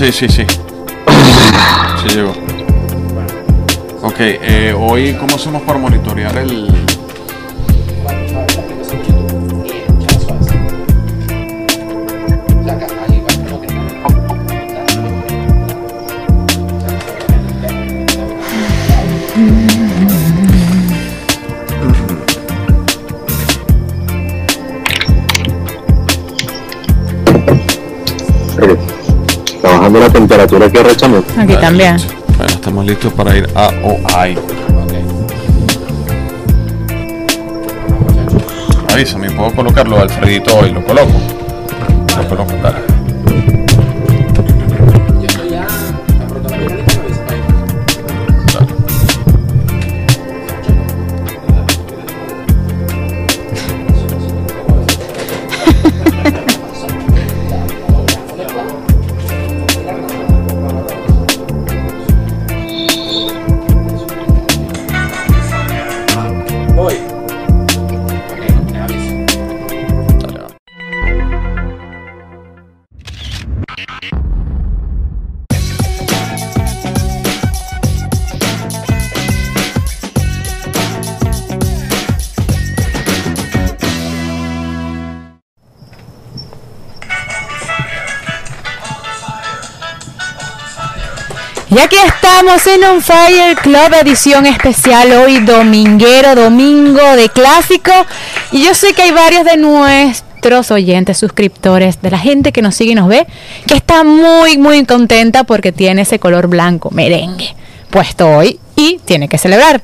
Sí, sí, sí. Sí llegó. Ok, eh, hoy, ¿cómo hacemos para monitorear el...? Bajando la temperatura aquí arrechamente. Aquí también. Bueno, estamos listos para ir a OI. Avísame, ¿puedo colocarlo Alfredito hoy? ¿Lo coloco? Lo coloco. Dale, Y aquí estamos en un Fire Club edición especial hoy dominguero, domingo de clásico. Y yo sé que hay varios de nuestros oyentes, suscriptores, de la gente que nos sigue y nos ve, que está muy, muy contenta porque tiene ese color blanco, merengue, puesto hoy y tiene que celebrar.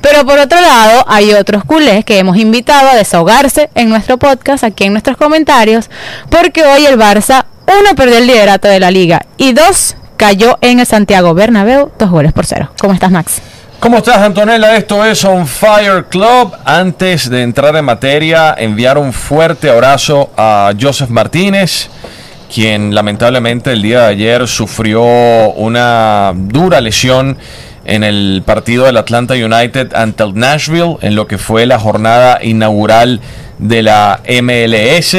Pero por otro lado, hay otros culés que hemos invitado a desahogarse en nuestro podcast, aquí en nuestros comentarios, porque hoy el Barça, uno, perdió el liderato de la liga y dos, cayó en el Santiago Bernabéu, dos goles por cero. ¿Cómo estás, Max? ¿Cómo estás, Antonella? Esto es On Fire Club. Antes de entrar en materia, enviar un fuerte abrazo a Joseph Martínez, quien lamentablemente el día de ayer sufrió una dura lesión en el partido del Atlanta United ante el Nashville, en lo que fue la jornada inaugural de la MLS.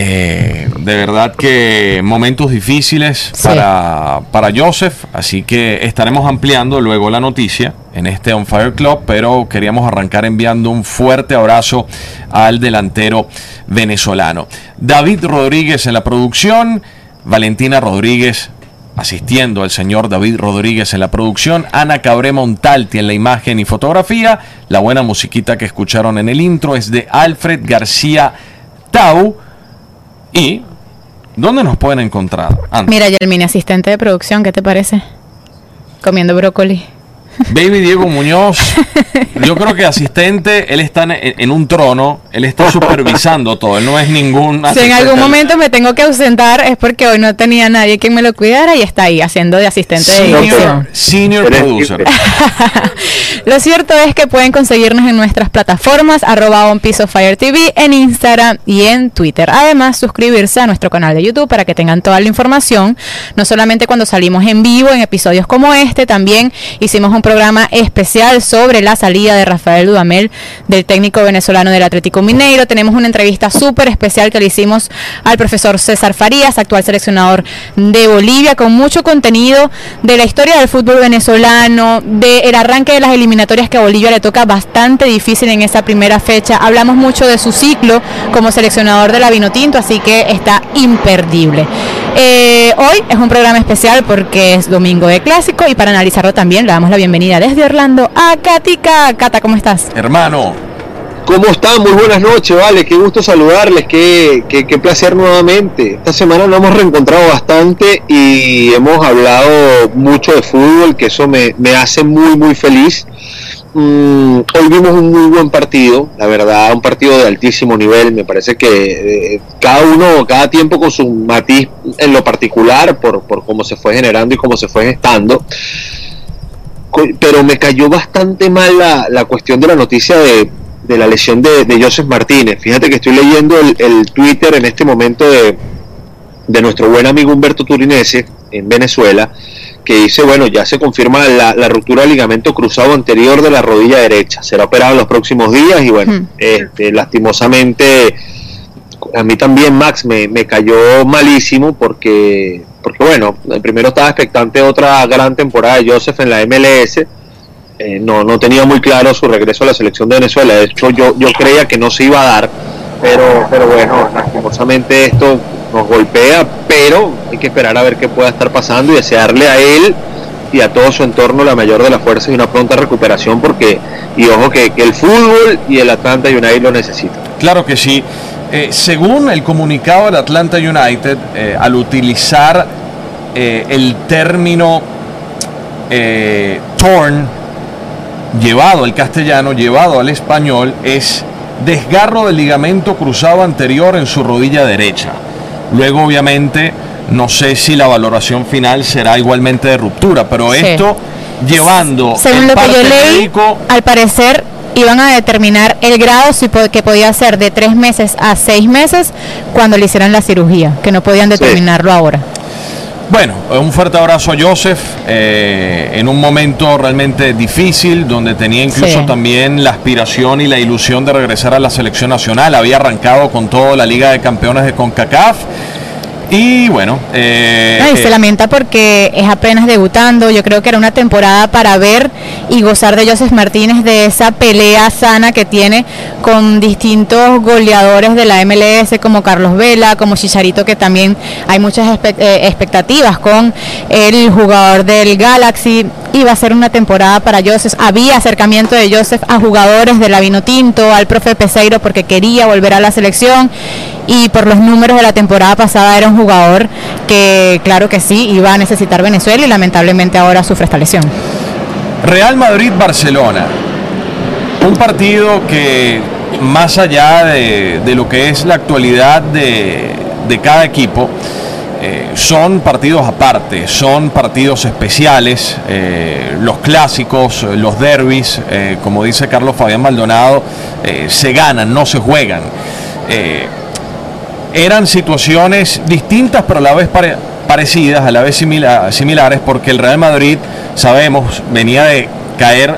Eh, de verdad que momentos difíciles Sí. para, para Joseph, así que estaremos ampliando luego la noticia en este On Fire Club, pero queríamos arrancar enviando un fuerte abrazo al delantero venezolano. David Rodríguez en la producción, Valentina Rodríguez asistiendo al señor David Rodríguez en la producción, Ana Cabré Montalti en la imagen y fotografía, la buena musiquita que escucharon en el intro es de Alfred García Tau. ¿Y dónde nos pueden encontrar? Mira, Yelmini, asistente de producción, ¿qué te parece? Comiendo brócoli. Baby Diego Muñoz, yo creo que asistente, él está en, en un trono, él está supervisando todo, él no es ningún Si en algún momento me tengo que ausentar es porque hoy no tenía nadie quien me lo cuidara y está ahí haciendo de asistente de Senior, edición. senior producer. Lo cierto es que pueden conseguirnos en nuestras plataformas arroba on Piece of Fire TV en Instagram y en Twitter. Además, suscribirse a nuestro canal de YouTube para que tengan toda la información, no solamente cuando salimos en vivo en episodios como este, también hicimos un programa especial sobre la salida de Rafael Dudamel del técnico venezolano del Atlético Mineiro. Tenemos una entrevista súper especial que le hicimos al profesor César Farías, actual seleccionador de Bolivia, con mucho contenido de la historia del fútbol venezolano, del arranque de las eliminatorias que a Bolivia le toca bastante difícil en esa primera fecha. Hablamos mucho de su ciclo como seleccionador de la Vinotinto, así que está imperdible. Eh, hoy es un programa especial porque es domingo de clásico y para analizarlo también le damos la bienvenida desde Orlando a Katica. Cata, ¿cómo estás? Hermano, ¿Cómo están? Muy buenas noches, vale. Qué gusto saludarles, qué, qué, qué placer nuevamente. Esta semana nos hemos reencontrado bastante y hemos hablado mucho de fútbol, que eso me, me hace muy, muy feliz. Mm, hoy vimos un muy buen partido, la verdad, un partido de altísimo nivel. Me parece que eh, cada uno, cada tiempo con su matiz en lo particular, por, por cómo se fue generando y cómo se fue gestando. Pero me cayó bastante mal la, la cuestión de la noticia de, de la lesión de, de Joseph Martínez. Fíjate que estoy leyendo el, el Twitter en este momento de, de nuestro buen amigo Humberto Turinese en Venezuela, que dice, bueno, ya se confirma la, la ruptura del ligamento cruzado anterior de la rodilla derecha. Será operado en los próximos días y bueno, Hmm. este, lastimosamente a mí también Max me, me cayó malísimo porque porque bueno, primero estaba expectante otra gran temporada de Joseph en la MLS. Eh, no, no tenía muy claro su regreso a la selección de Venezuela. De hecho, yo, yo creía que no se iba a dar. Pero, pero bueno, lastimosamente esto nos golpea, pero hay que esperar a ver qué pueda estar pasando y desearle a él y a todo su entorno la mayor de las fuerzas y una pronta recuperación porque, y ojo que, el fútbol y el Atlanta United lo necesitan. Claro que sí. Eh, según el comunicado del Atlanta United, eh, al utilizar eh, el término torn, llevado al castellano, llevado al español, es desgarro del ligamento cruzado anterior en su rodilla derecha. Luego, obviamente, no sé si la valoración final será igualmente de ruptura, pero esto llevando Según lo que yo leí, al parecer iban a determinar el grado que podía ser de tres meses a seis meses cuando le hicieran la cirugía, que no podían determinarlo ahora. Bueno, un fuerte abrazo a Joseph eh, en un momento realmente difícil, donde tenía incluso también la aspiración y la ilusión de regresar a la selección nacional. Había arrancado con toda la Liga de Campeones de CONCACAF y bueno. Eh, se eh, lamenta porque es apenas debutando. Yo creo que era una temporada para ver y gozar de Joseph Martínez de esa pelea sana que tiene con distintos goleadores de la MLS como Carlos Vela, como Chicharito, que también hay muchas eh, expectativas con el jugador del Galaxy. Iba a ser una temporada para Joseph. Había acercamiento de Joseph a jugadores de la Vino Tinto, al profe Peseiro porque quería volver a la selección y por los números de la temporada pasada era un jugador que claro que sí iba a necesitar Venezuela y lamentablemente ahora sufre esta lesión. Real Madrid-Barcelona, un partido que más allá de, lo que es la actualidad de, cada equipo, eh, son partidos aparte, son partidos especiales, eh, los clásicos, los derbis, eh, como dice Carlos Fabián Maldonado, se ganan, no se juegan. Eran situaciones distintas pero a la vez parecidas, a la vez similares, porque el Real Madrid, sabemos, venía de caer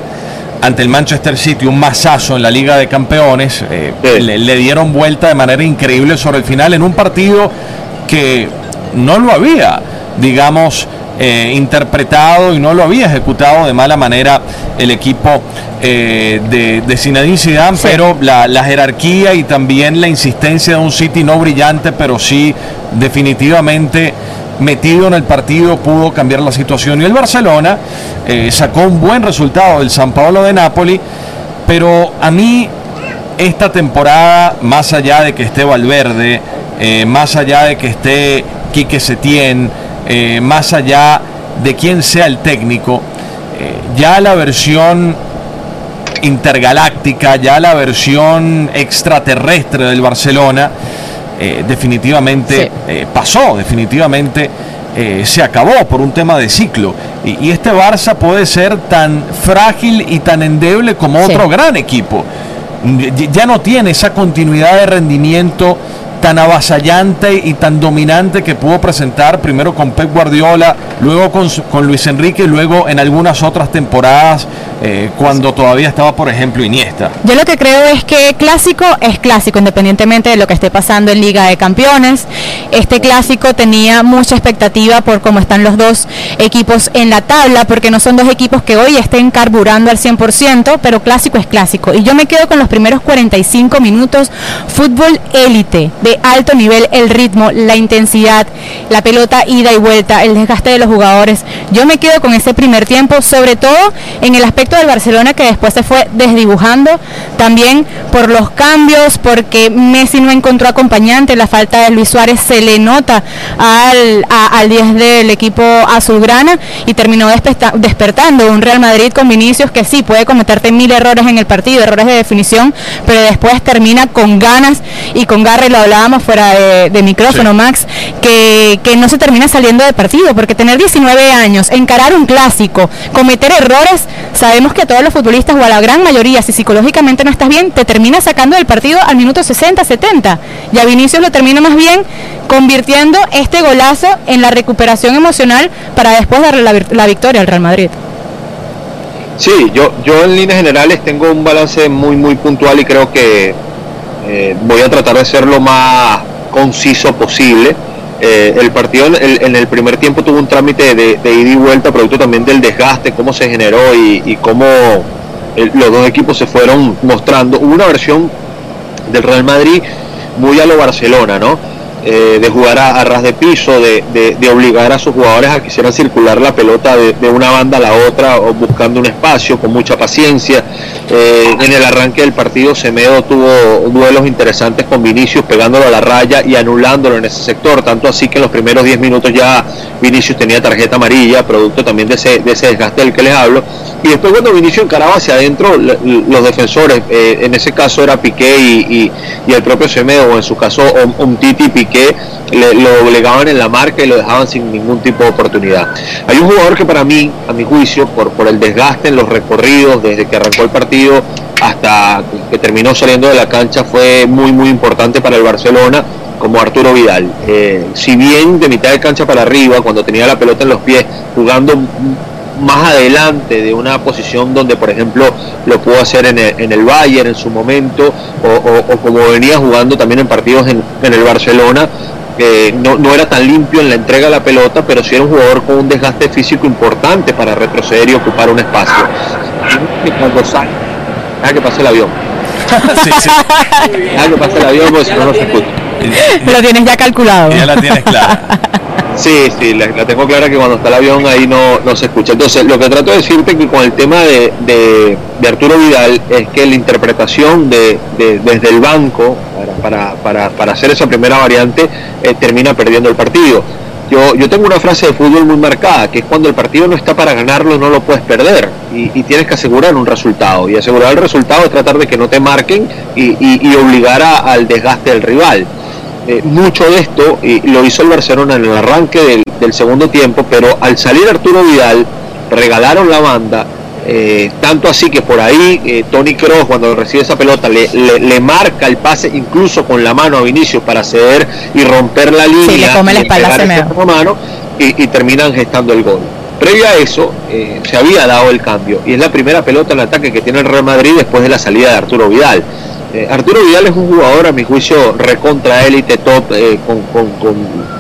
ante el Manchester City un masazo en la Liga de Campeones, le, dieron vuelta de manera increíble sobre el final en un partido que no lo había, digamos, eh, interpretado y no lo había ejecutado de mala manera el equipo eh, de, de Zinedine Zidane, pero la, jerarquía y también la insistencia de un City no brillante, pero sí definitivamente metido en el partido pudo cambiar la situación. Y el Barcelona eh, sacó un buen resultado del San Paolo de Napoli, pero a mí esta temporada, más allá de que esté Valverde, más allá de que esté Quique Setién, eh, más allá de quién sea el técnico, eh, ya la versión intergaláctica, ya la versión extraterrestre del Barcelona, eh, definitivamente pasó, definitivamente se acabó por un tema de ciclo. Y, este Barça puede ser tan frágil y tan endeble como otro gran equipo. Ya no tiene esa continuidad de rendimiento tan avasallante y tan dominante que pudo presentar primero con Pep Guardiola, luego con, con Luis Enrique y luego en algunas otras temporadas eh, cuando todavía estaba, por ejemplo, Iniesta. Yo lo que creo es que clásico es clásico, independientemente de lo que esté pasando en Liga de Campeones. Este clásico tenía mucha expectativa por cómo están los dos equipos en la tabla, porque no son dos equipos que hoy estén carburando al 100%, pero clásico es clásico. Y yo me quedo con los primeros 45 minutos, fútbol élite, alto nivel, el ritmo, la intensidad, la pelota ida y vuelta, el desgaste de los jugadores. Yo me quedo con ese primer tiempo, sobre todo en el aspecto del Barcelona que después se fue desdibujando, también por los cambios, porque Messi no encontró acompañante, la falta de Luis Suárez se le nota al, al 10 del equipo azulgrana y terminó despertando un Real Madrid con Vinicius que sí puede cometerte mil errores en el partido, errores de definición, pero después termina con ganas y con garra, y lo hablábamos fuera de, micrófono, Max, que, que no se termina saliendo de partido, porque tener 19 años, encarar un clásico, cometer errores, sabemos que a todos los futbolistas o a la gran mayoría, si psicológicamente no estás bien, te termina sacando del partido al minuto 60, 70. Y a Vinicius lo termina más bien convirtiendo este golazo en la recuperación emocional para después darle la, victoria al Real Madrid. Sí, yo, yo en líneas generales tengo un balance muy, muy puntual y creo que eh, voy a tratar de ser lo más conciso posible. Eh, el partido en el, primer tiempo tuvo un trámite de, ida y vuelta, producto también del desgaste, cómo se generó y, cómo los dos equipos se fueron mostrando. Hubo una versión del Real Madrid muy a lo Barcelona, ¿no? Eh, de jugar a, ras de piso, de, obligar a sus jugadores a que quisieran circular la pelota de, una banda a la otra o buscando un espacio con mucha paciencia. Eh, en el arranque del partido Semedo tuvo duelos interesantes con Vinicius pegándolo a la raya y anulándolo en ese sector, tanto así que en los primeros 10 minutos ya Vinicius tenía tarjeta amarilla, producto también de ese, de ese desgaste del que les hablo. Y después cuando Vinicius encaraba hacia adentro, los defensores, eh, en ese caso era Piqué y, el propio Semedo, o en su caso Titi y Piqué, lo obligaban en la marca y lo dejaban sin ningún tipo de oportunidad. Hay un jugador que para mí, a mi juicio, por, por el desgaste en los recorridos desde que arrancó el partido hasta que terminó saliendo de la cancha, fue muy, muy importante para el Barcelona como Arturo Vidal. Eh, si bien de mitad de cancha para arriba, cuando tenía la pelota en los pies, jugando más adelante de una posición donde, por ejemplo, lo pudo hacer en el, en el Bayern en su momento, o, como venía jugando también en partidos en, el Barcelona, que no, no, era tan limpio en la entrega de la pelota, pero sí era un jugador con un desgaste físico importante para retroceder y ocupar un espacio. Y cuando sale, que pase el avión. sí, sí. que pase el avión, porque si no, no se escucha. Lo tienes ya calculado. Ya la tienes clara. Sí, sí, la, tengo clara que cuando está el avión ahí no, no se escucha. Entonces, lo que trato de decirte que con el tema de, de, Arturo Vidal es que la interpretación de, desde el banco para, para, para, hacer esa primera variante eh, termina perdiendo el partido. Yo, yo tengo una frase de fútbol muy marcada, que es cuando el partido no está para ganarlo, no lo puedes perder. Y, tienes que asegurar un resultado. Y asegurar el resultado es tratar de que no te marquen y, y, obligar al desgaste del rival. Eh, mucho de esto y lo hizo el Barcelona en el arranque del, segundo tiempo, pero al salir Arturo Vidal regalaron la banda, eh, tanto así que por ahí eh, Tony Kroos cuando recibe esa pelota le, le, marca el pase incluso con la mano a Vinicius para ceder y romper la línea le come la espalda mano y, y, terminan gestando el gol. Previo a eso se había dado el cambio y es la primera pelota en ataque que tiene el Real Madrid después de la salida de Arturo Vidal. Eh, Arturo Vidal es un jugador, a mi juicio, recontra élite top, eh, con,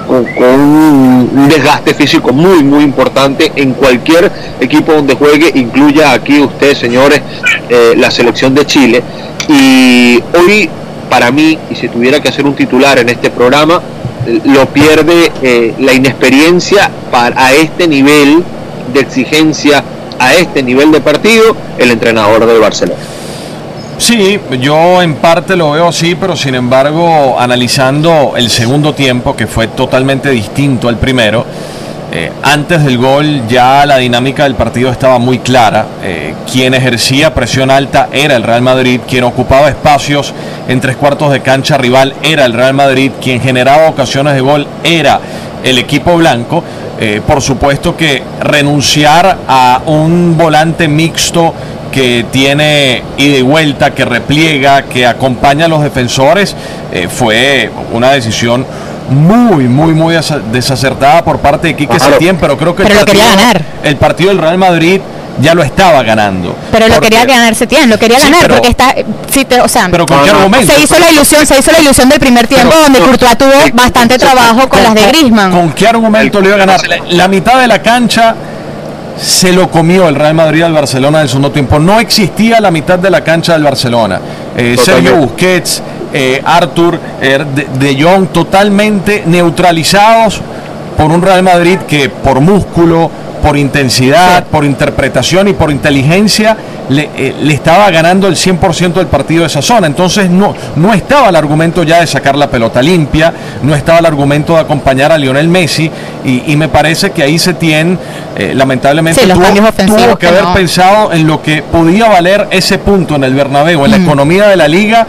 un desgaste físico muy, muy importante en cualquier equipo donde juegue, incluya aquí ustedes, señores, eh, la selección de Chile. Y hoy, para mí, y si tuviera que hacer un titular en este programa, lo pierde la inexperiencia para, a este nivel de exigencia, a este nivel de partido, el entrenador del Barcelona. Sí, yo en parte lo veo así, pero sin embargo, analizando el segundo tiempo, que fue totalmente distinto al primero, eh, antes del gol ya la dinámica del partido estaba muy clara. Eh, quien ejercía presión alta era el Real Madrid, quien ocupaba espacios en tres cuartos de cancha rival era el Real Madrid, quien generaba ocasiones de gol era el equipo blanco. Eh, por supuesto que renunciar a un volante mixto que tiene ida y vuelta, que repliega, que acompaña a los defensores, eh, fue una decisión muy, muy, muy desacertada por parte de Quique Setién, pero creo que el, partido, ganar. el partido del Real Madrid ya lo estaba ganando. Pero lo quería ganar Setién, lo quería ganar porque está sí o sea, pero con qué argumento? Se hizo la ilusión, se hizo la ilusión del primer tiempo donde Courtois tuvo bastante trabajo con, las de Griezmann. ¿Con qué argumento le iba a ganar? La mitad de la cancha se lo comió el Real Madrid al Barcelona en el segundo tiempo. No existía la mitad de la cancha del Barcelona. Eh, Sergio Busquets, eh, Arthur, er, de, Jong, totalmente neutralizados por un Real Madrid que por músculo, por intensidad, por interpretación y por inteligencia eh, le, estaba ganando el 100% del partido de esa zona. Entonces no, no estaba el argumento ya de sacar la pelota limpia, no estaba el argumento de acompañar a Lionel Messi y, me parece que ahí se tiene, eh, lamentablemente, tuvo, que haber pensado en lo que podía valer ese punto en el Bernabéu, en la economía de la liga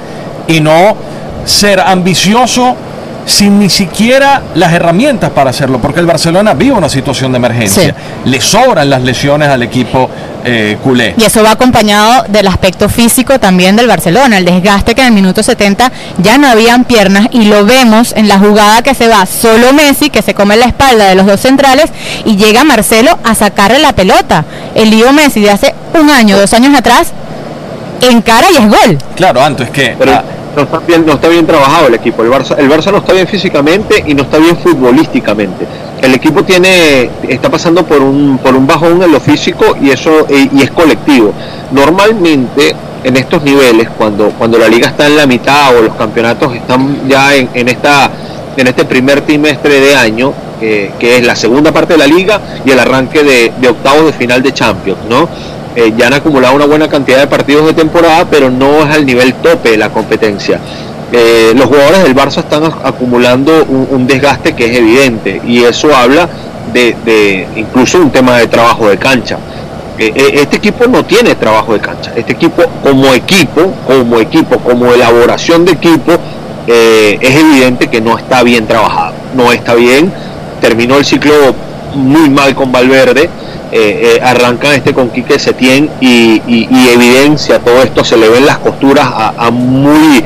y no ser ambicioso sin ni siquiera las herramientas para hacerlo, porque el Barcelona vive una situación de emergencia. Le sobran las lesiones al equipo eh, culé. Y eso va acompañado del aspecto físico también del Barcelona, el desgaste que en el minuto 70 ya no habían piernas y lo vemos en la jugada que se va solo Messi, que se come la espalda de los dos centrales y llega Marcelo a sacarle la pelota. El lío Messi de hace un año, dos años atrás, en cara y es gol. Claro, antes que no está bien, no está bien trabajado el equipo. El Barça, el Barça no está bien físicamente y no está bien futbolísticamente. El equipo tiene, está pasando por un, por un bajón en lo físico y eso y es colectivo. Normalmente en estos niveles, cuando, cuando la liga está en la mitad o los campeonatos están ya en, en esta en este primer trimestre de año, que es la segunda parte de la liga y el arranque de, de octavos de final de Champions, ¿no? Eh, ya han acumulado una buena cantidad de partidos de temporada, pero no es al nivel tope de la competencia. Eh, los jugadores del Barça están acumulando un, desgaste que es evidente y eso habla de, incluso un tema de trabajo de cancha. Eh, este equipo no tiene trabajo de cancha. Este equipo como equipo, como equipo, como elaboración de equipo, es evidente que no está bien trabajado. No está bien. Terminó el ciclo muy mal con Valverde eh, eh, arrancan este con Quique Setién y, y, evidencia todo esto, se le ven las costuras a muy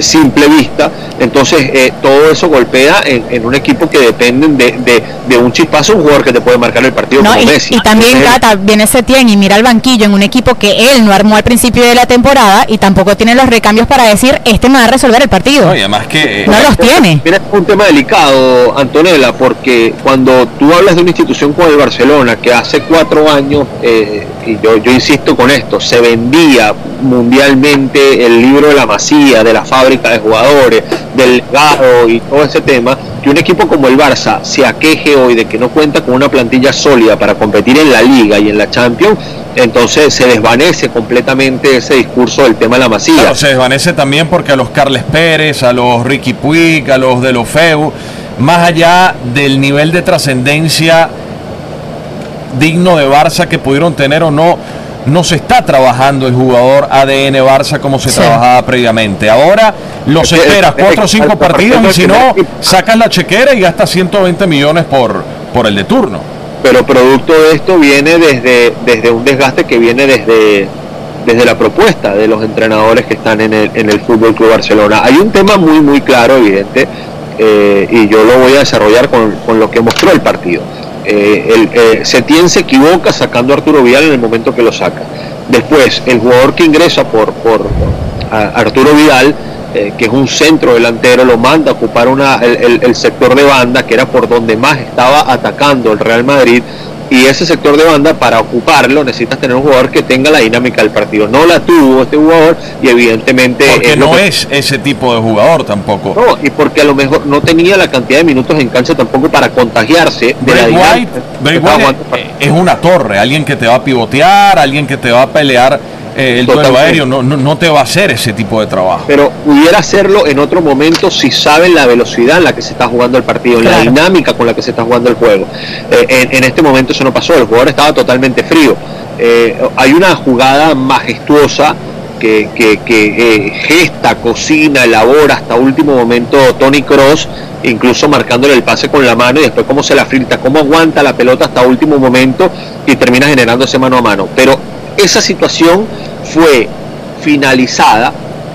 simple vista. Entonces, eh, todo eso golpea en, un equipo que dependen de, de, un chispazo, un jugador que te puede marcar el partido como y, Messi. Y también, Cata, viene Setién y mira el banquillo en un equipo que él no armó al principio de la temporada y tampoco tiene los recambios para decir, este me va a resolver el partido. No, y además que... no los tiene. Mira, es un tema delicado, Antonella, porque cuando tú hablas de una institución como el Barcelona, que hace cuatro años, eh, y yo, yo insisto con esto, se vendía mundialmente el libro de la masía, de la fábrica de jugadores, del legado y todo ese tema, que un equipo como el Barça se aqueje hoy de que no cuenta con una plantilla sólida para competir en la liga y en la Champions, entonces se desvanece completamente ese discurso del tema de la masía. se desvanece también porque a los Carles Pérez, a los Ricky Puig, a los de los Feu, más allá del nivel de trascendencia digno de Barça que pudieron tener o no, no se está trabajando el jugador ADN Barça como se trabajaba previamente. Ahora los esperas cuatro o cinco partidos y si no, sacas la chequera y gastas 120 millones por, por el de turno. Pero producto de esto viene desde, desde un desgaste que viene desde, desde la propuesta de los entrenadores que están en el, en el Fútbol Club Barcelona. Hay un tema muy, muy claro, evidente, eh, y yo lo voy a desarrollar con, con lo que mostró el partido eh, el, eh, Setién se equivoca sacando a Arturo Vidal en el momento que lo saca. Después, el jugador que ingresa por, por Arturo Vidal, eh, que es un centro delantero, lo manda a ocupar una, el, sector de banda, que era por donde más estaba atacando el Real Madrid, y ese sector de banda para ocuparlo necesitas tener un jugador que tenga la dinámica del partido. No la tuvo este jugador y evidentemente... Porque no es ese tipo de jugador tampoco. No, y porque a lo mejor no tenía la cantidad de minutos en cancha tampoco para contagiarse de la dinámica. White, es una torre, alguien que te va a pivotear, alguien que te va a pelear eh, el duelo aéreo no, no, te va a hacer ese tipo de trabajo. Pero pudiera hacerlo en otro momento si saben la velocidad en la que se está jugando el partido, la dinámica con la que se está jugando el juego. Eh, en, este momento eso no pasó, el jugador estaba totalmente frío. Eh, hay una jugada majestuosa que, que, gesta, cocina, elabora hasta último momento Tony Cross, incluso marcándole el pase con la mano y después cómo se la filtra, cómo aguanta la pelota hasta último momento y termina generando ese mano a mano. Pero esa situación fue finalizada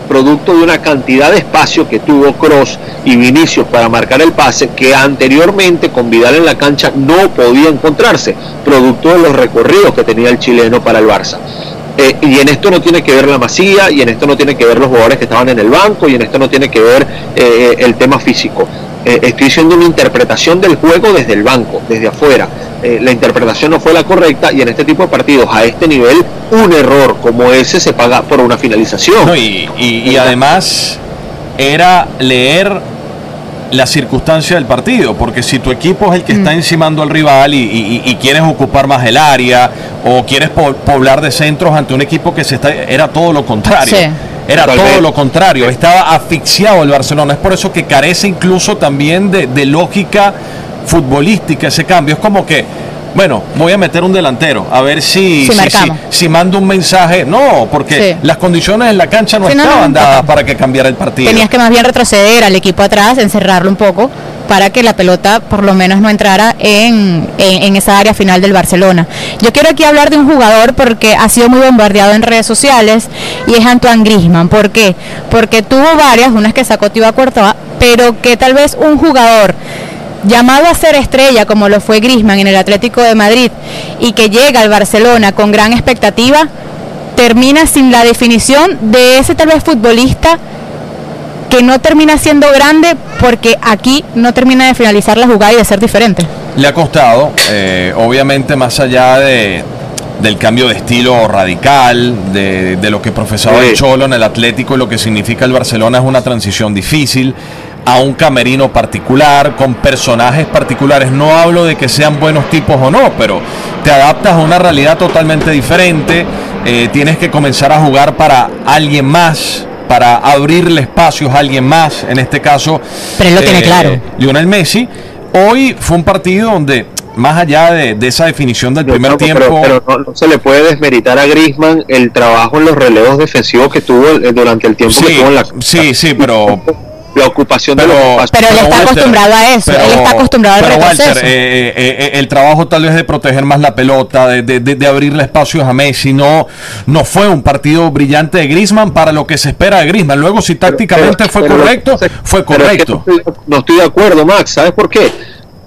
producto de una cantidad de espacio que tuvo Cross y Vinicius para marcar el pase que anteriormente con Vidal en la cancha no podía encontrarse, producto de los recorridos que tenía el chileno para el Barça. Eh, y en esto no tiene que ver la masía, y en esto no tiene que ver los jugadores que estaban en el banco, y en esto no tiene que ver eh, el tema físico. Eh, estoy haciendo una interpretación del juego desde el banco, desde afuera. Eh, la interpretación no fue la correcta y en este tipo de partidos a este nivel un error como ese se paga por una finalización. y, además era leer la circunstancia del partido, porque si tu equipo es el que está mm. encimando al rival y, quieres ocupar más el área o quieres poblar de centros ante un equipo que se está, era todo lo contrario. Era todo lo contrario, estaba asfixiado el Barcelona. Es por eso que carece incluso también de, lógica futbolística ese cambio. Es como que, bueno, voy a meter un delantero, a ver si, si, mando un mensaje. No, porque las condiciones en la cancha no estaban dadas para que cambiara el partido. Tenías que más bien retroceder al equipo atrás, encerrarlo un poco para que la pelota por lo menos no entrara en, esa área final del Barcelona. Yo quiero aquí hablar de un jugador porque ha sido muy bombardeado en redes sociales y es Antoine Grisman. ¿Por qué? Porque tuvo varias, unas que sacó Tiba Courtois, pero que tal vez un jugador llamado a ser estrella como lo fue Grisman en el Atlético de Madrid y que llega al Barcelona con gran expectativa, termina sin la definición de ese tal vez futbolista que no termina siendo grande porque aquí no termina de finalizar la jugada y de ser diferente. Le ha costado, eh, obviamente más allá de, del cambio de estilo radical, de, de lo que profesaba el Cholo en el Atlético y lo que significa el Barcelona es una transición difícil a un camerino particular, con personajes particulares. No hablo de que sean buenos tipos o no, pero te adaptas a una realidad totalmente diferente. Eh, tienes que comenzar a jugar para alguien más, para abrirle espacios a alguien más, en este caso. Pero él lo tiene eh, claro. Lionel Messi. Hoy fue un partido donde, más allá de, de esa definición del primer tiempo. Pero, pero no, no se le puede desmeritar a Griezmann el trabajo en los relevos defensivos que tuvo eh, durante el tiempo que tuvo en la sí, sí, pero la ocupación de Pero- los espacios. Pero él está Walter, acostumbrado a eso, él está acostumbrado al retroceso. Walter, eh, eh, eh, el trabajo tal vez de proteger más la pelota, de, de- de- de abrirle espacios a Messi, no, no fue un partido brillante de Griezmann para lo que se espera de Griezmann. Luego, si tácticamente Pero- fue pero lo que correcto, fue pero es que correcto. no, estoy, no estoy de acuerdo, Max. ¿Sabes por qué?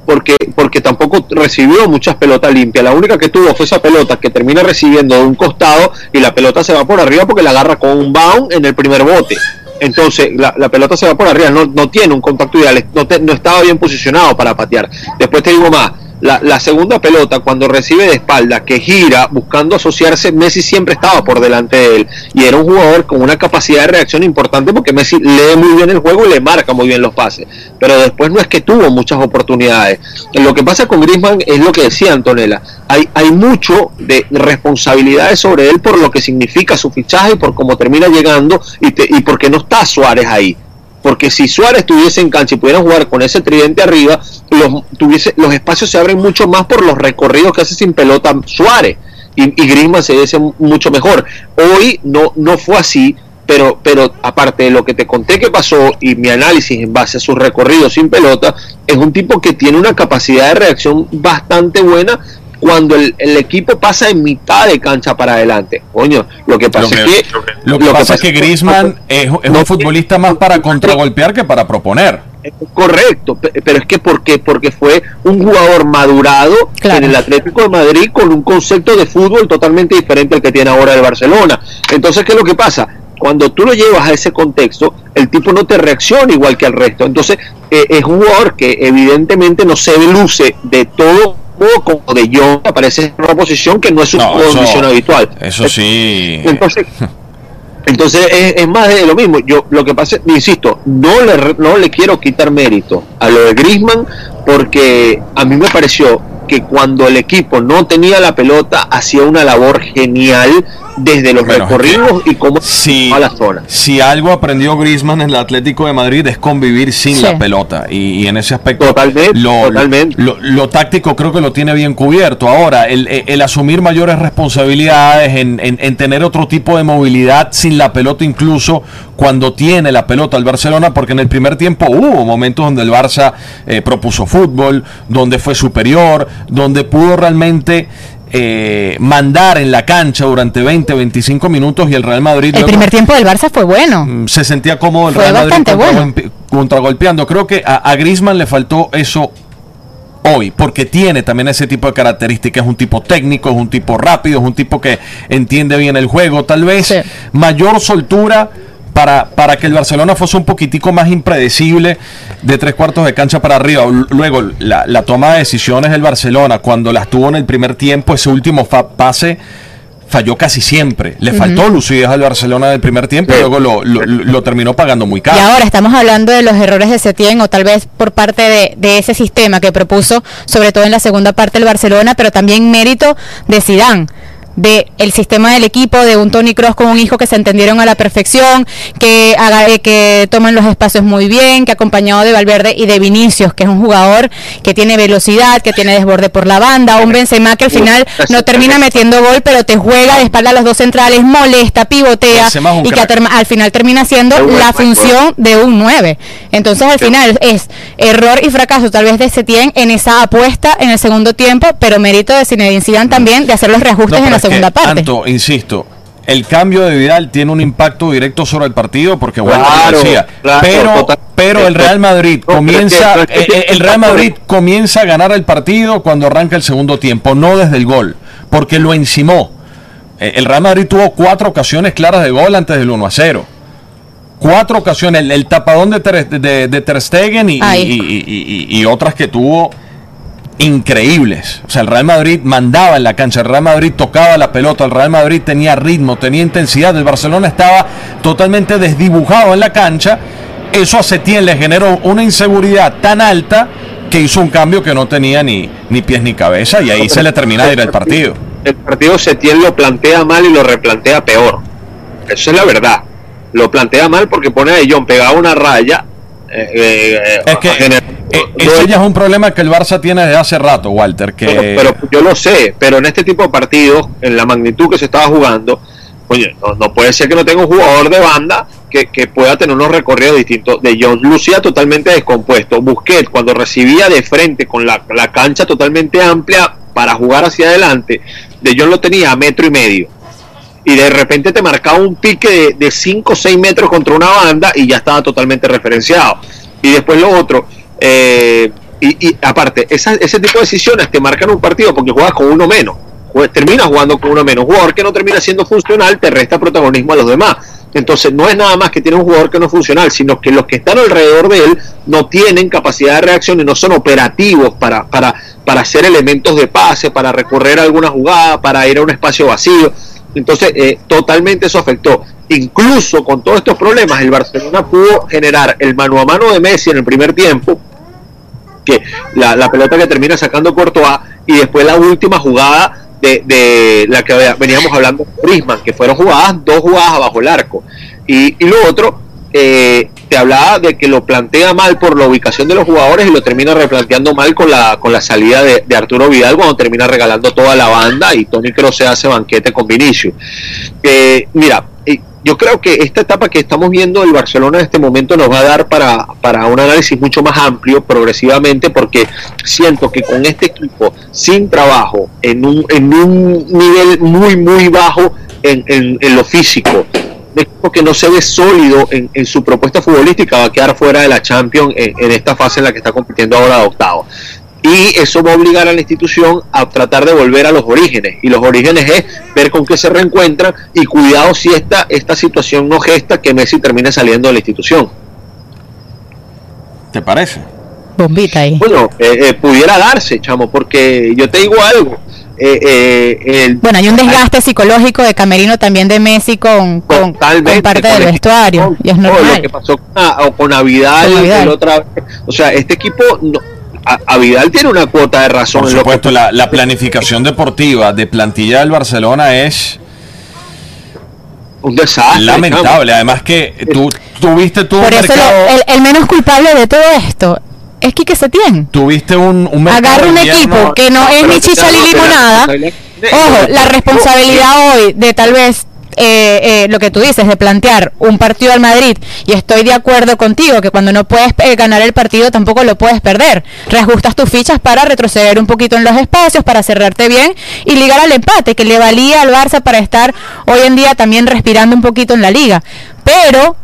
Porque, porque tampoco recibió muchas pelotas limpias. La única que tuvo fue esa pelota que termina recibiendo de un costado y la pelota se va por arriba porque la agarra con un bound en el primer bote. Entonces la, pelota se va por arriba, no, no tiene un contacto ideal, no, te- no estaba bien posicionado para patear. Después te digo más, la, la segunda pelota cuando recibe de espalda, que gira buscando asociarse, Messi siempre estaba por delante de él y era un jugador con una capacidad de reacción importante porque Messi lee muy bien el juego y le marca muy bien los pases, pero después no es que tuvo muchas oportunidades. Lo que pasa con Griezmann es lo que decía Antonella, hay, hay mucho de responsabilidades sobre él por lo que significa su fichaje y por cómo termina llegando y, te- y porque no está Suárez ahí. Porque si Suárez estuviese en cancha y pudiera jugar con ese tridente arriba, los, tuviese, los espacios se abren mucho más por los recorridos que hace sin pelota Suárez. Y, y se dice mucho mejor. Hoy no, no fue así, pero, pero aparte de lo que te conté que pasó y mi análisis en base a sus recorridos sin pelota, es un tipo que tiene una capacidad de reacción bastante buena cuando el, el equipo pasa en mitad de cancha para adelante. Coño, lo que pasa Lo que, es que... lo que pasa es que Griezmann es, es no un futbolista más para contragolpear que para proponer. Es Correcto, pe- pero es que porque porque fue un jugador madurado Claro. en el Atlético de Madrid con un concepto de fútbol totalmente diferente al que tiene ahora el Barcelona. Entonces, ¿qué es lo que pasa? Cuando tú lo llevas a ese contexto, el tipo no te reacciona igual que al resto. Entonces, eh, es un jugador que evidentemente no se luce de todo como de yo aparece en una posición que no es su No, condición eso, habitual. eso sí. Entonces, entonces es, es más de lo mismo. Yo lo que pasa, insisto, no le no le quiero quitar mérito a lo de Griezmann porque a mí me pareció que cuando el equipo no tenía la pelota hacía una labor genial desde los Bueno, recorridos y cómo si, a la zona. si algo aprendió Griezmann en el Atlético de Madrid es convivir sin Sí. la pelota y, y en ese aspecto Totalmente, lo, totalmente. Lo, lo táctico creo que lo tiene bien cubierto. Ahora, el asumir mayores responsabilidades, en, en- en tener otro tipo de movilidad sin la pelota incluso cuando tiene la pelota el Barcelona, porque en el primer tiempo hubo momentos donde el Barça eh, propuso fútbol, donde fue superior, donde pudo realmente eh, mandar en la cancha durante 20, 25 minutos y el Real Madrid El primer tiempo del Barça fue bueno. mm, se sentía cómodo el Fue Real Madrid bueno. contragolpe- contragolpeando. Creo que a, a Griezmann le faltó eso hoy, porque tiene también ese tipo de características, es un tipo técnico, es un tipo rápido, es un tipo que entiende bien el juego, tal vez Sí. mayor soltura para, para que el Barcelona fuese un poquitico más impredecible de tres cuartos de cancha para arriba. Luego, la, la toma de decisiones del Barcelona, cuando las tuvo en el primer tiempo, ese último pase falló casi siempre. Le faltó lucidez al Barcelona del primer tiempo y luego lo, lo- lo terminó pagando muy Y caro. ahora estamos hablando de los errores de Setién o tal vez por parte de, de ese sistema que propuso, sobre todo en la segunda parte el Barcelona, pero también mérito de De el sistema del equipo, de un Tony Cross con un hijo que se entendieron a la perfección, que haga, eh, que toman los espacios muy bien, que acompañado de Valverde y de Vinicius, que es un jugador que tiene velocidad, que tiene desborde por la banda, un Benzema que al final no termina metiendo gol, pero te juega de espalda a los dos centrales, molesta, pivotea y que al final termina siendo la función de un 9. Entonces al final es error y fracaso tal vez de Setién en esa apuesta en el segundo tiempo, pero mérito de Zinedine Zidane también de hacer los reajustes No, en la que, segunda parte. Anto, insisto, el cambio de Vidal tiene un impacto directo sobre el partido porque bueno, Claro, decía, claro, pero total- pero el Real Madrid comienza es que- eh, el Real Madrid comienza a ganar el partido cuando arranca el segundo tiempo, no desde el gol, porque lo encimó. Eh, El Real Madrid tuvo cuatro ocasiones claras de gol antes del 1 a 0. cuatro ocasiones, el, tapadón de Ter, de, de Ter Stegen y, y, otras que tuvo increíbles. O sea, el Real Madrid mandaba en la cancha, el Real Madrid tocaba la pelota, el Real Madrid tenía ritmo, tenía intensidad, el Barcelona estaba totalmente desdibujado en la cancha. Eso a Setién le generó una inseguridad tan alta que hizo un cambio que no tenía ni, ni pies ni cabeza y ahí se le termina de ir el partido. El partido Setién lo plantea mal y lo replantea peor. Eso es la verdad. Lo plantea mal porque pone a John pegado una raya. Eh, eh, es que eh, eso ya es un problema que el Barça tiene desde hace rato, Walter. Que... Pero, yo lo sé, pero en este tipo de partidos, en la magnitud que se estaba jugando, oye, no, puede ser que no tenga un jugador de banda que, pueda tener unos recorridos distintos. De John lucía totalmente descompuesto. Busquets, cuando recibía de frente con la, la cancha totalmente amplia para jugar hacia adelante, de John lo tenía a metro y medio y de repente te marcaba un pique de 5 o 6 metros contra una banda y ya estaba totalmente referenciado. Y después lo otro, eh, y, aparte, ese tipo de decisiones te marcan un partido porque juegas con uno menos, terminas jugando con uno menos. Un jugador que no termina siendo funcional te resta protagonismo a los demás. Entonces no es nada más que tiene un jugador que no es funcional, sino que los que están alrededor de él no tienen capacidad de reacción y no son operativos para, para, para hacer elementos de pase, para recorrer alguna jugada, para ir a un espacio vacío. Entonces, eh, totalmente eso afectó. Incluso con todos estos problemas, el Barcelona pudo generar el mano a mano de Messi en el primer tiempo, que la, pelota que termina sacando A y después la última jugada de, la que veníamos hablando que fueron jugadas, dos jugadas abajo el arco. Y, y lo otro, eh, te hablaba de que lo plantea mal por la ubicación de los jugadores y lo termina replanteando mal con la, con la salida de, Arturo Vidal cuando termina regalando toda la banda y Tony Kroos se hace banquete con Vinicius. Eh, mira, eh, yo creo que esta etapa que estamos viendo el Barcelona en este momento nos va a dar para, para un análisis mucho más amplio progresivamente porque siento que con este equipo sin trabajo en un, en un nivel muy muy bajo en, en lo físico que no se ve sólido en, su propuesta futbolística va a quedar fuera de la Champions en, esta fase en la que está compitiendo ahora de octavo. Y eso va a obligar a la institución a tratar de volver a los orígenes. Y los orígenes es ver con qué se reencuentran y cuidado si esta, esta situación no gesta que Messi termine saliendo de la institución. ¿Te parece? Bombita ahí. Bueno, eh, eh, pudiera darse, chamo, porque yo te digo algo eh, eh, bueno, hay un desgaste psicológico de Camerino también de Messi con, con, parte del vestuario. y es normal. Lo que pasó con, Navidad otra O sea, este equipo. A, Vidal tiene una cuota de razón. Por supuesto, la, la planificación deportiva de plantilla del Barcelona es un desastre. Lamentable, además que tú tuviste tu Por eso el, menos culpable de todo esto es Quique Setién. Tuviste un, un Agarra un equipo que no, es ni chicha ni limonada. Ojo, la responsabilidad hoy de tal vez eh, eh, lo que tú dices, de plantear un partido al Madrid, y estoy de acuerdo contigo, que cuando no puedes eh, ganar el partido tampoco lo puedes perder. Reajustas tus fichas para retroceder un poquito en los espacios, para cerrarte bien y ligar al empate, que le valía al Barça para estar hoy en día también respirando un poquito en la liga. Pero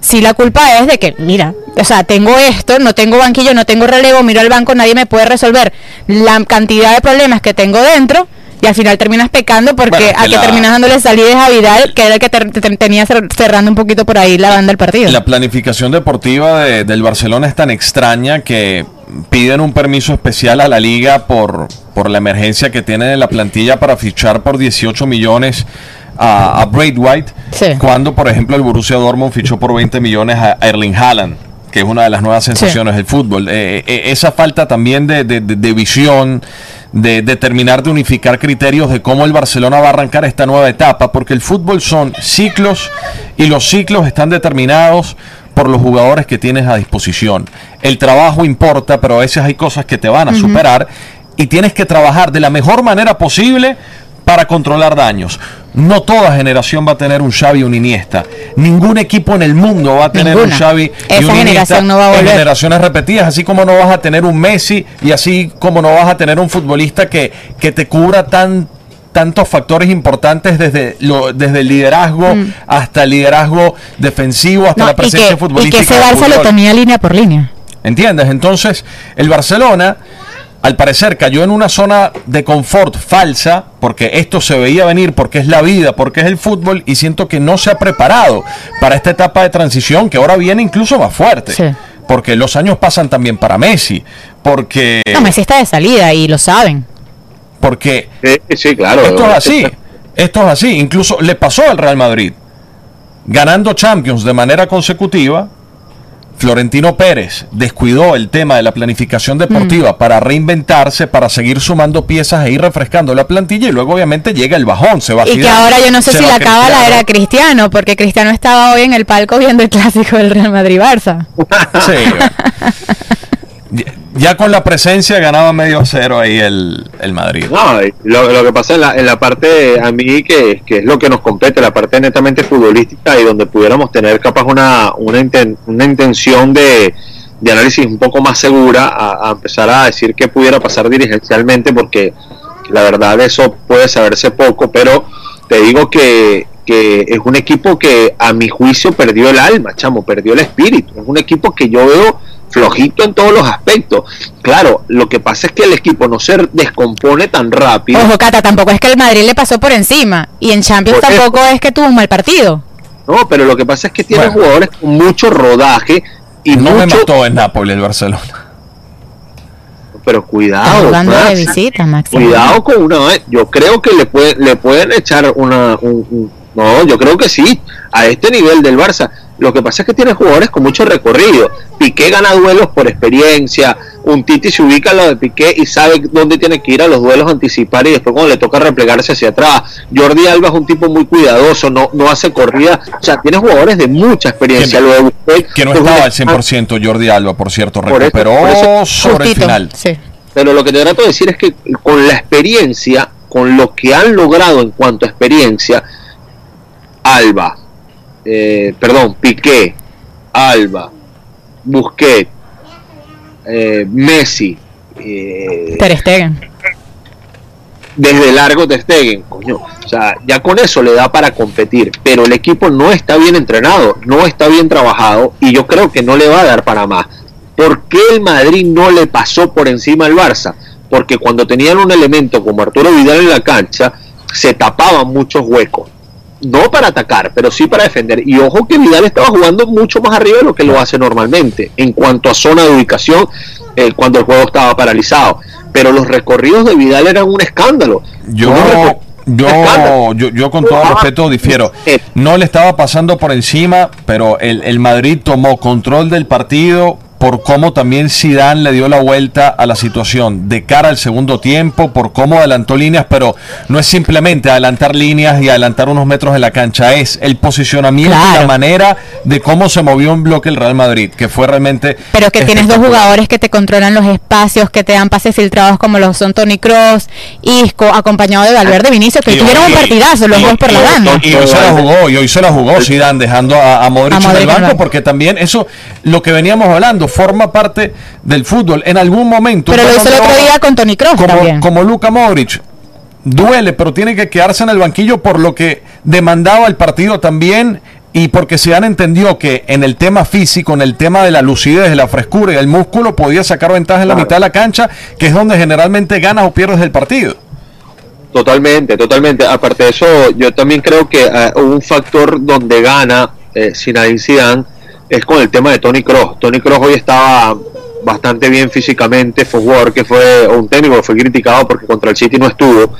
si la culpa es de que, mira, o sea, tengo esto, no tengo banquillo, no tengo relevo, miro al banco, nadie me puede resolver la cantidad de problemas que tengo dentro y al final terminas pecando porque a que terminas dándole salidas a Vidal, que era el que tenía cerrando un poquito por ahí la banda del partido. La planificación deportiva del Barcelona es tan extraña que piden un permiso especial a la liga por, por la emergencia que tienen en la plantilla para fichar por 18 millones a, a White cuando por ejemplo el Borussia Dortmund fichó por 20 millones a Erling Haaland que es una de las nuevas sensaciones del fútbol. Eh, eh, esa falta también de, visión, de, de, terminar de unificar criterios de cómo el Barcelona va a arrancar esta nueva etapa, porque el fútbol son ciclos y los ciclos están determinados por los jugadores que tienes a disposición. El trabajo importa, pero a veces hay cosas que te van a superar y tienes que trabajar de la mejor manera posible para controlar daños. No toda generación va a tener un Xavi y un Iniesta. Ningún equipo en el mundo va a tener un Xavi y un Iniesta no va a en generaciones repetidas, así como no vas a tener un Messi y así como no vas a tener un futbolista que, que te cubra tan tantos factores importantes desde lo, desde el liderazgo mm. hasta el liderazgo defensivo hasta la presencia futbolística. Y que ese Barça lo tenía línea por línea. ¿Entiendes? Entonces, el Barcelona al parecer cayó en una zona de confort falsa porque esto se veía venir, porque es la vida, porque es el fútbol, y siento que no se ha preparado para esta etapa de transición que ahora viene incluso más fuerte. Sí. Porque los años pasan también para Messi, porque... No, Messi está de salida y lo saben. Porque Sí, sí, claro. esto es así, esto es así, incluso le pasó al Real Madrid, ganando Champions de manera consecutiva. Florentino Pérez descuidó el tema de la planificación deportiva para reinventarse, para seguir sumando piezas e ir refrescando la plantilla y luego obviamente llega el bajón, se va Y que ahora yo no sé si la acaba la Cristiano. era Cristiano, porque Cristiano estaba hoy en el palco viendo el clásico del Real Madrid-Barça. Sí. Ya- con la presencia ganaba medio cero ahí el, el Madrid. No, lo, lo que pasa en la, en la parte, a mí, que, que es lo que nos compete, la parte netamente futbolística y donde pudiéramos tener capaz una, una, inten- una intención de, de análisis un poco más segura a, a empezar a decir qué pudiera pasar dirigencialmente, porque la verdad eso puede saberse poco, pero te digo que, que es un equipo que a mi juicio perdió el alma, chamo, perdió el espíritu. Es un equipo que yo veo flojito en todos los aspectos. Claro, lo que pasa es que el equipo no se descompone tan rápido. Ojo, Cata, tampoco es que el Madrid le pasó por encima. Y en Champions Por eso. tampoco es que tuvo un mal partido. No, pero lo que pasa es que tiene Bueno. jugadores con mucho rodaje y No me mucho, mató en Nápoles el Barcelona. pero cuidado, jugando de visita, cuidado con una vez. Yo creo que le puede, le pueden echar una, un- un- no, yo creo que sí. A este nivel del Barça, lo que pasa es que tiene jugadores con mucho recorrido. Piqué gana duelos por experiencia. Un Titi se ubica a lo de Piqué y sabe dónde tiene que ir a los duelos anticipar y después cuando le toca replegarse hacia atrás. Jordi Alba es un tipo muy cuidadoso, no, no hace corrida. O sea, tiene jugadores de mucha experiencia. Que- Lo de Busquets Que no estaba al 100% Jordi Alba, por cierto, Por eso- recuperó por eso- sobre el final. Sí. Pero lo que te trato de decir es que con la experiencia, con lo que han logrado en cuanto a experiencia, Alba, eh, perdón, Piqué, Alba, Busquets, eh, Messi, eh, Ter Stegen. desde largo Ter Stegen, coño, o sea, ya con eso le da para competir, pero el equipo no está bien entrenado, no está bien trabajado y yo creo que no le va a dar para más. ¿Por qué el Madrid no le pasó por encima al Barça? Porque cuando tenían un elemento como Arturo Vidal en la cancha, se tapaban muchos huecos. No para atacar, pero sí para defender. Y ojo que Vidal estaba jugando mucho más arriba de lo que lo hace normalmente en cuanto a zona de ubicación eh, cuando el juego estaba paralizado. Pero los recorridos de Vidal eran un escándalo. Yo, recor- yo, yo, yo con todo respeto difiero. eh, No le estaba pasando por encima, pero el, el Madrid tomó control del partido por cómo también Zidane le dio la vuelta a la situación de cara al segundo tiempo, por cómo adelantó líneas, pero no es simplemente adelantar líneas y adelantar unos metros en la cancha, es el posicionamiento y la manera de cómo se movió en bloque el Real Madrid, que fue realmente Pero que tienes dos jugadores que te controlan los espacios, que te dan pases filtrados como los son Tony Cross, Isco, acompañado de Valverde Vinicius, que Y tuvieron hoy- un partidazo, los y- dos por la y- banda. Y hoy se la jugó, y hoy se la jugó Zidane dejando a, a Modric, A en Modric el en el banco, banco. porque también eso, lo que veníamos hablando, forma parte del fútbol. En algún momento. Pero lo hizo el otro día con Tony Cross como, también. como Luka Modric. Duele, pero tiene que quedarse en el banquillo por lo que demandaba el partido también y porque Zidane entendió que en el tema físico, en el tema de la lucidez, de la frescura y del músculo, podía sacar ventaja en la mitad de la cancha, que es donde generalmente ganas o pierdes el partido. Totalmente, totalmente. Aparte de eso, yo también creo que eh, un factor donde gana eh, Zinedine Zidane es con el tema de Tony Cross. Tony Cross hoy estaba bastante bien físicamente, fue un jugador que fue un técnico que fue criticado porque contra el City no estuvo.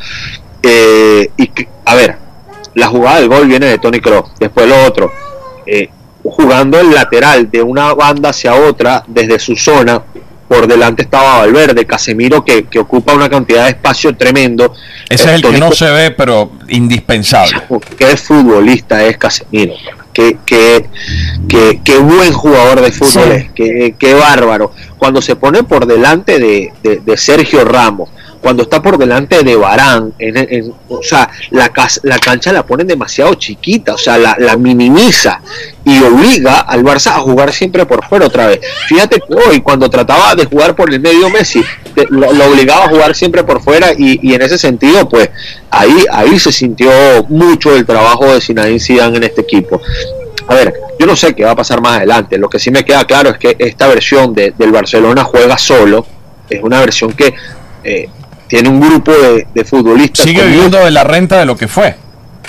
Eh, y a ver, la jugada del gol viene de Tony Cross. Después lo otro, eh, jugando el lateral de una banda hacia otra desde su zona. Por delante estaba Valverde, Casemiro que, que ocupa una cantidad de espacio tremendo. Ese Eh, es el que no Kroos- se ve, pero indispensable. qué futbolista es Casemiro, qué, qué, qué, qué buen jugador de fútbol Sí. es, qué, qué bárbaro. Cuando se pone por delante de, de- de Sergio Ramos, cuando está por delante de Barán, en, en- o sea, la, la cancha la ponen demasiado chiquita, o sea, la, la minimiza y obliga al Barça a jugar siempre por fuera otra vez. Fíjate que hoy, cuando trataba de jugar por el medio Messi, te- lo, lo obligaba a jugar siempre por fuera y, y en ese sentido, pues ahí, ahí se sintió mucho el trabajo de Zinedine Zidane en este equipo. A ver, yo no sé qué va a pasar más adelante. Lo que sí me queda claro es que esta versión de- del Barcelona juega solo. Es una versión que eh, tiene un grupo de, futbolistas. Sigue viviendo de la renta de lo que fue.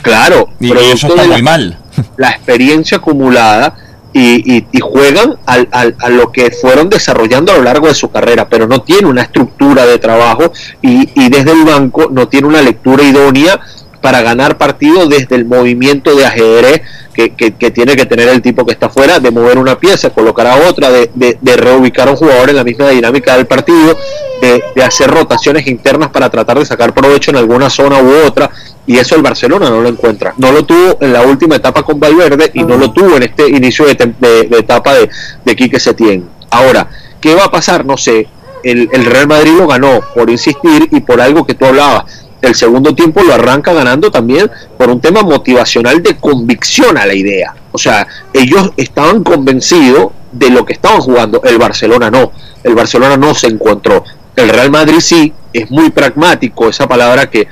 Claro, y eso está muy mal. La experiencia acumulada y, juegan a lo que fueron desarrollando a lo largo de su carrera, pero no tiene una estructura de trabajo y, y desde el banco no tiene una lectura idónea para ganar partido desde el movimiento de ajedrez que, tiene que tener el tipo que está afuera, de mover una pieza, colocar a otra, de, de, reubicar a un jugador en la misma dinámica del partido, de, hacer rotaciones internas para tratar de sacar provecho en alguna zona u otra, y eso el Barcelona no lo encuentra. No lo tuvo en la última etapa con Valverde y no lo tuvo en este inicio de, etapa de, de Quique Setién. Ahora, ¿qué va a pasar? No sé. El, el Real Madrid lo ganó por insistir y por algo que tú hablabas el segundo tiempo lo arranca ganando también por un tema motivacional de convicción a la idea. O sea, ellos estaban convencidos de lo que estaban jugando, el Barcelona no, el Barcelona no se encontró. El Real Madrid sí, es muy pragmático, esa palabra que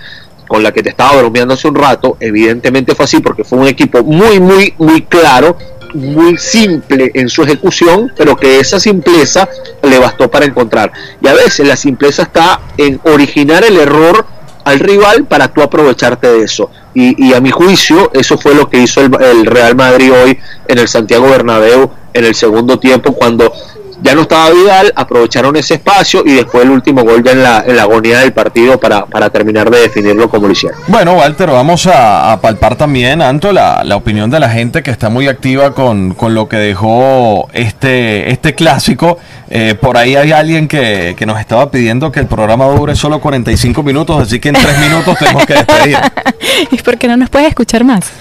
con la que te estaba bromeando hace un rato, evidentemente fue así porque fue un equipo muy, muy, muy claro, muy simple en su ejecución, pero que esa simpleza le bastó para encontrar. Y a veces la simpleza está en originar el error al rival para tú aprovecharte de eso. Y, a mi juicio, eso fue lo que hizo el, el, Real Madrid hoy en el Santiago Bernabéu en el segundo tiempo, cuando ya no estaba Vidal, aprovecharon ese espacio y después el último gol ya en la, en la agonía del partido para, para, terminar de definirlo como lo hicieron. Bueno, Walter, vamos a, palpar también, Anto, la, la, opinión de la gente que está muy activa con, con lo que dejó este, este clásico. Eh, por ahí hay alguien que, que, nos estaba pidiendo que el programa dure solo 45 minutos, así que en tres minutos tenemos que despedir. ¿Y por qué no nos puedes escuchar más?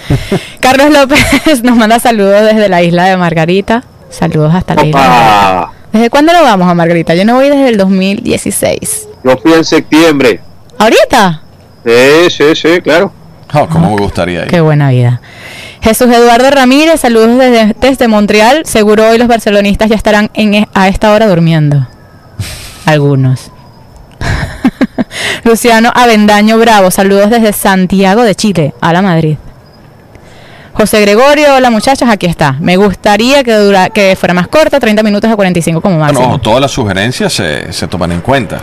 Carlos López nos manda saludos desde la isla de Margarita. Saludos hasta la isla. ¿Desde cuándo lo vamos a Margarita? Yo no voy desde el 2016. Yo fui en septiembre. ¿Ahorita? Sí, sí, sí, claro. Oh, ¿Cómo me gustaría ir? Qué buena vida. Jesús Eduardo Ramírez, saludos desde, desde Montreal. Seguro hoy los barcelonistas ya estarán en, e, a esta hora durmiendo. Algunos. Luciano Avendaño Bravo, saludos desde Santiago de Chile, a la Madrid. José Gregorio, hola muchachos, aquí está. Me gustaría que, dura, que fuera más corta, 30 minutos a 45 como máximo. No, todas las sugerencias se, se toman en cuenta.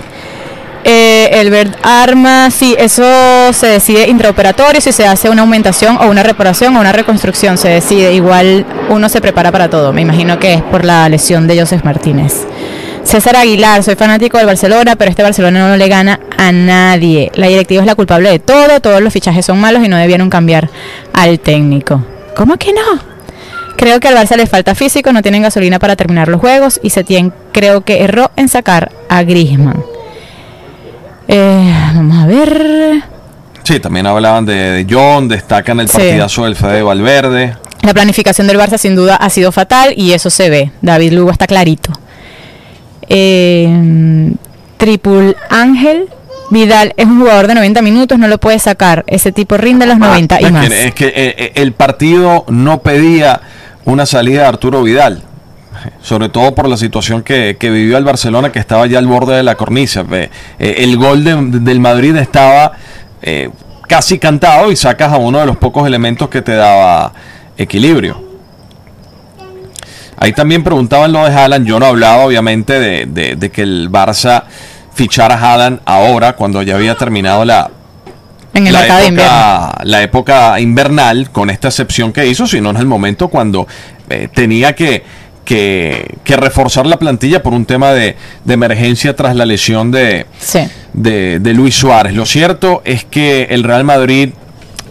Eh, Elbert Arma, sí, eso se decide intraoperatorio, si se hace una aumentación o una reparación o una reconstrucción, se decide. Igual uno se prepara para todo. Me imagino que es por la lesión de Joseph Martínez. César Aguilar, soy fanático del Barcelona, pero este Barcelona no le gana a nadie. La directiva es la culpable de todo, todos los fichajes son malos y no debieron cambiar al técnico. ¿Cómo que no? Creo que al Barça le falta físico, no tienen gasolina para terminar los juegos y Setién creo que erró en sacar a Griezmann. Eh, vamos a ver. Sí, también hablaban de, John, destacan el partidazo del Fede Valverde. La planificación del Barça sin duda ha sido fatal y eso se ve. David Lugo está clarito. Eh, Tripul Ángel. Vidal es un jugador de 90 minutos, no lo puede sacar. Ese tipo rinde los 90 ah, y más. es que eh, eh, el partido no pedía una salida de Arturo Vidal sobre todo por la situación que, vivió el Barcelona, que estaba ya al borde de la cornisa. el gol del Madrid estaba casi cantado y sacas a uno de los pocos elementos que te daba equilibrio. Ahí también preguntaban lo de Haaland. Yo no hablaba, obviamente, de, que el Barça fichara a Haaland ahora, cuando ya había terminado la, la, época, la época invernal, con esta excepción que hizo, sino en el momento cuando eh, tenía que, que, reforzar la plantilla por un tema de, emergencia tras la lesión de, de, de Luis Suárez. Lo cierto es que el Real Madrid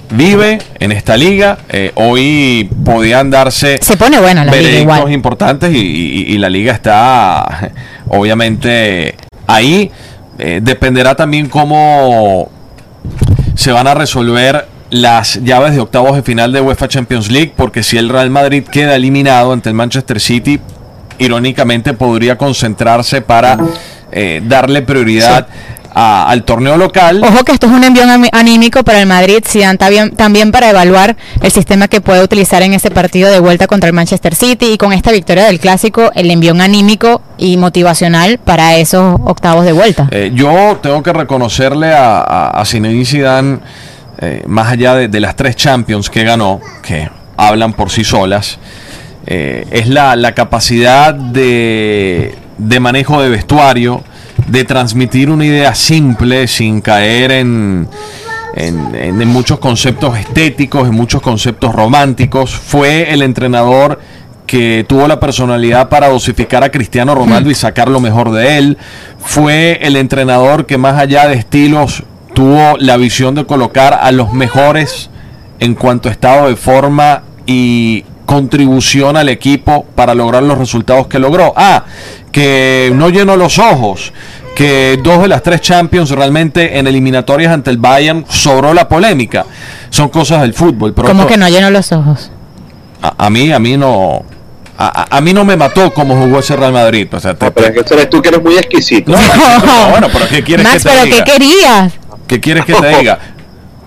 vive en esta liga. Eh, hoy podían darse se pone buena la liga importantes y, la liga está obviamente ahí. Eh, dependerá también cómo se van a resolver las llaves de octavos de final de UEFA Champions League, porque si el Real Madrid queda eliminado ante el Manchester City, irónicamente podría concentrarse para eh, darle prioridad al torneo local. Ojo que esto es un envión anímico para el Madrid, también, también para evaluar el sistema que puede utilizar en ese partido de vuelta contra el Manchester City y con esta victoria del clásico, el envión anímico y motivacional para esos octavos de vuelta. Eh, yo tengo que reconocerle a, a, Zinedine Zidane, eh, más allá de, las tres Champions que ganó, que hablan por sí solas, eh, es la, la capacidad de, de manejo de vestuario, de transmitir una idea simple sin caer en, en, en muchos conceptos estéticos, en muchos conceptos románticos. Fue el entrenador que tuvo la personalidad para dosificar a Cristiano Ronaldo y sacar lo mejor de él. Fue el entrenador que más allá de estilos tuvo la visión de colocar a los mejores en cuanto a estado de forma y contribución al equipo para lograr los resultados que logró. Ah, que no llenó los ojos, que dos de las tres Champions realmente en eliminatorias ante el Bayern sobró la polémica. Son cosas del fútbol. Pero ¿Cómo que no llenó los ojos? A, a mí, a mí no a, a, mí no me mató como jugó ese Real Madrid. O sea, te, pero es que eres tú que eres muy exquisito. No, no, bueno, pero ¿qué quieres Max, que te pero diga? ¿qué querías? ¿Qué quieres que te diga?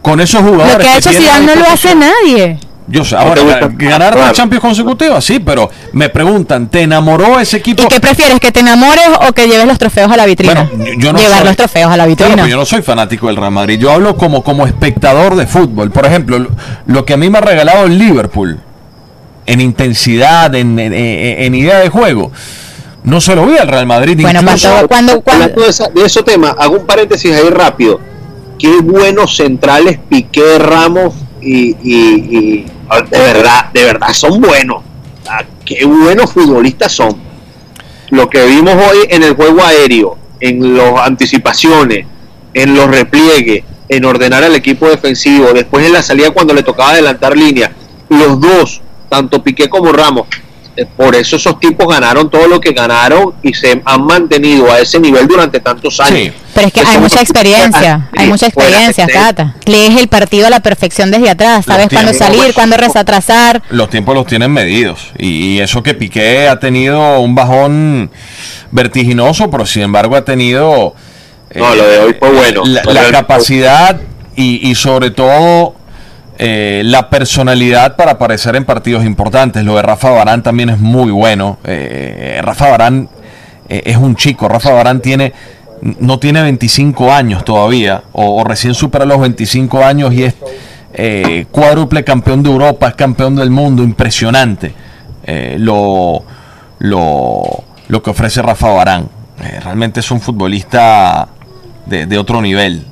Con esos jugadores. Lo que ha hecho Zidane no lo hace nadie. Yo sé, ahora ganar la Champions consecutivas, sí, pero me preguntan, ¿te enamoró ese equipo? ¿Y qué prefieres, que te enamores o que lleves los trofeos a la vitrina? Bueno, yo, yo no Llevar soy, los trofeos a la vitrina. Claro, yo no soy fanático del Real Madrid, yo hablo como, como espectador de fútbol. Por ejemplo, lo, lo que a mí me ha regalado el Liverpool, en intensidad, en, en, en, idea de juego. No se lo vi al Real Madrid. Bueno, incluso, cuando, cuando, de ese tema, hago un paréntesis ahí rápido. Qué buenos centrales Piqué, Ramos y, y de verdad, de verdad son buenos. Qué buenos futbolistas son. Lo que vimos hoy en el juego aéreo, en las anticipaciones, en los repliegues, en ordenar al equipo defensivo, después en la salida cuando le tocaba adelantar línea, los dos tanto Piqué como Ramos. Por eso esos tipos ganaron todo lo que ganaron y se han mantenido a ese nivel durante tantos años. Sí. Pero es que hay mucha experiencia, hay mucha experiencia, Tata. Lees el partido a la perfección desde atrás, sabes cuándo salir, cuándo resatrasar. Los tiempos los tienen medidos y eso que Piqué ha tenido un bajón vertiginoso, pero sin embargo ha tenido... No, eh, lo de hoy fue bueno. La, la capacidad y, y sobre todo eh, la personalidad para aparecer en partidos importantes. Lo de Rafa Barán también es muy bueno. Eh, Rafa Barán eh, es un chico. Rafa Barán tiene no tiene 25 años todavía o, recién supera los 25 años y es cuádruple campeón de Europa, es campeón del mundo, impresionante lo, lo, lo, que ofrece Rafa Barán. realmente es un futbolista de, de otro nivel.